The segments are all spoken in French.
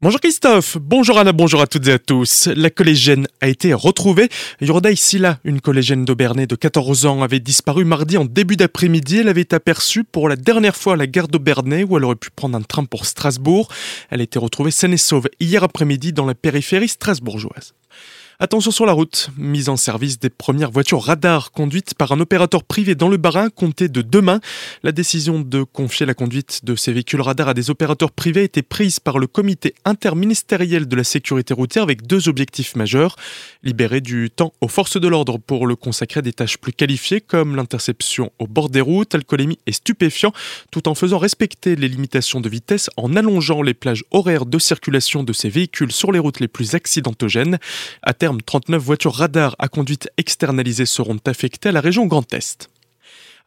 Bonjour Christophe, bonjour Anna, bonjour à toutes et à tous. La collégienne a été retrouvée. Yorda Silla, une collégienne d'Aubernay de 14 ans, avait disparu mardi en début d'après-midi. Elle avait été aperçue pour la dernière fois à la gare d'Aubernay où elle aurait pu prendre un train pour Strasbourg. Elle a été retrouvée saine et sauve hier après-midi dans la périphérie strasbourgeoise. Attention sur la route, mise en service des premières voitures radar conduites par un opérateur privé dans le Barin compté de demain. La décision de confier la conduite de ces véhicules radar à des opérateurs privés a été prise par le comité interministériel de la sécurité routière avec deux objectifs majeurs. Libérer du temps aux forces de l'ordre pour le consacrer à des tâches plus qualifiées comme l'interception au bord des routes, alcoolémie et stupéfiants, tout en faisant respecter les limitations de vitesse en allongeant les plages horaires de circulation de ces véhicules sur les routes les plus accidentogènes. 39 voitures radar à conduite externalisée seront affectées à la région Grand Est.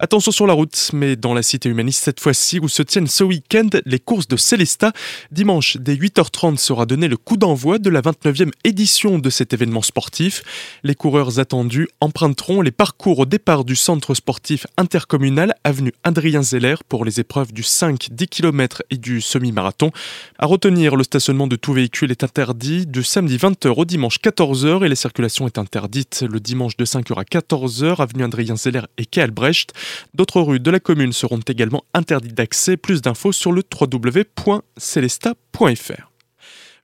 Attention sur la route, mais dans la cité humaniste cette fois-ci, où se tiennent ce week-end les courses de Célesta. Dimanche, dès 8h30 sera donné le coup d'envoi de la 29e édition de cet événement sportif. Les coureurs attendus emprunteront les parcours au départ du centre sportif intercommunal avenue Adrien Zeller pour les épreuves du 5, 10 km et du semi-marathon. À retenir, le stationnement de tout véhicule est interdit du samedi 20h au dimanche 14h et la circulation est interdite le dimanche de 5h à 14h avenue Adrien Zeller et quai Albrecht. D'autres rues de la commune seront également interdites d'accès. Plus d'infos sur le www.celesta.fr.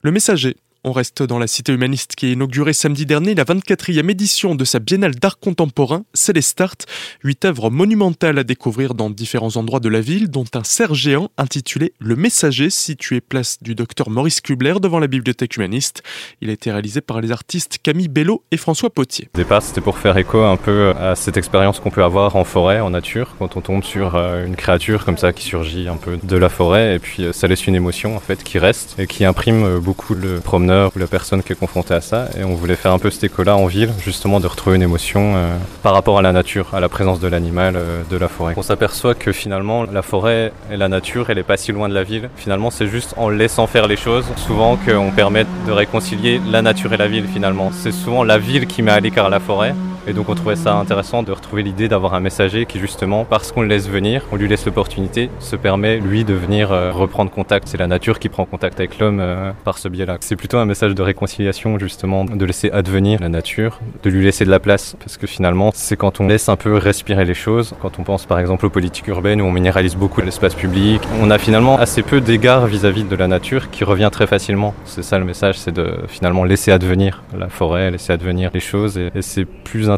Le messager on reste dans la cité humaniste qui a inauguré samedi dernier la 24e édition de sa biennale d'art contemporain, Célestart. Huit œuvres monumentales à découvrir dans différents endroits de la ville, dont un cerf géant intitulé Le Messager, situé place du docteur Maurice Kubler devant la bibliothèque humaniste. Il a été réalisé par les artistes Camille Bello et François Potier. Au départ, c'était pour faire écho un peu à cette expérience qu'on peut avoir en forêt, en nature, quand on tombe sur euh, une créature comme ça qui surgit un peu de la forêt, et puis euh, ça laisse une émotion en fait qui reste et qui imprime euh, beaucoup le promeneur ou la personne qui est confrontée à ça. Et on voulait faire un peu cet écho-là en ville, justement de retrouver une émotion euh, par rapport à la nature, à la présence de l'animal, euh, de la forêt. On s'aperçoit que finalement, la forêt et la nature, elle est pas si loin de la ville. Finalement, c'est juste en laissant faire les choses, souvent qu'on permet de réconcilier la nature et la ville finalement. C'est souvent la ville qui met à l'écart la forêt et donc on trouvait ça intéressant de retrouver l'idée d'avoir un messager qui justement, parce qu'on le laisse venir, on lui laisse l'opportunité, se permet lui de venir euh, reprendre contact. C'est la nature qui prend contact avec l'homme euh, par ce biais-là. C'est plutôt un message de réconciliation justement, de laisser advenir la nature, de lui laisser de la place, parce que finalement c'est quand on laisse un peu respirer les choses, quand on pense par exemple aux politiques urbaines où on minéralise beaucoup l'espace public, on a finalement assez peu d'égards vis-à-vis de la nature qui revient très facilement. C'est ça le message, c'est de finalement laisser advenir la forêt, laisser advenir les choses et, c'est plus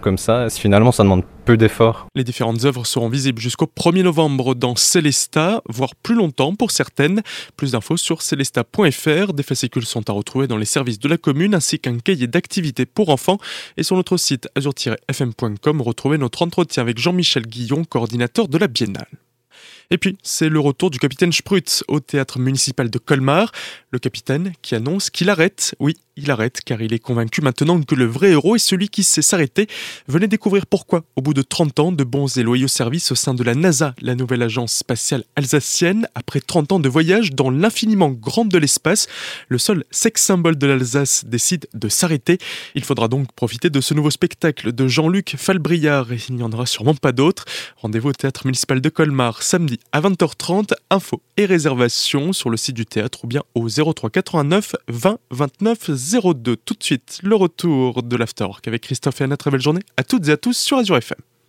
comme ça. Finalement, ça demande peu d'efforts? Les différentes œuvres seront visibles jusqu'au 1er novembre dans Célesta, voire plus longtemps pour certaines. Plus d'infos sur célesta.fr. Des fascicules sont à retrouver dans les services de la commune ainsi qu'un cahier d'activités pour enfants. Et sur notre site azur-fm.com, retrouvez notre entretien avec Jean-Michel Guillon, coordinateur de la Biennale. Et puis, c'est le retour du capitaine Sprutz au théâtre municipal de Colmar. Le capitaine qui annonce qu'il arrête. Oui, il arrête car il est convaincu maintenant que le vrai héros est celui qui sait s'arrêter. Venez découvrir pourquoi, au bout de 30 ans de bons et loyaux services au sein de la NASA, la nouvelle agence spatiale alsacienne, après 30 ans de voyage dans l'infiniment grand de l'espace, le seul sex symbole de l'Alsace décide de s'arrêter. Il faudra donc profiter de ce nouveau spectacle de Jean-Luc Falbriard et il n'y en aura sûrement pas d'autres. Rendez-vous au théâtre municipal de Colmar à 20h30. Infos et réservations sur le site du théâtre ou bien au 03 89 20 29 02. Tout de suite, le retour de l'Afterwork avec Christophe et Anna. Très belle journée à toutes et à tous sur Azure FM.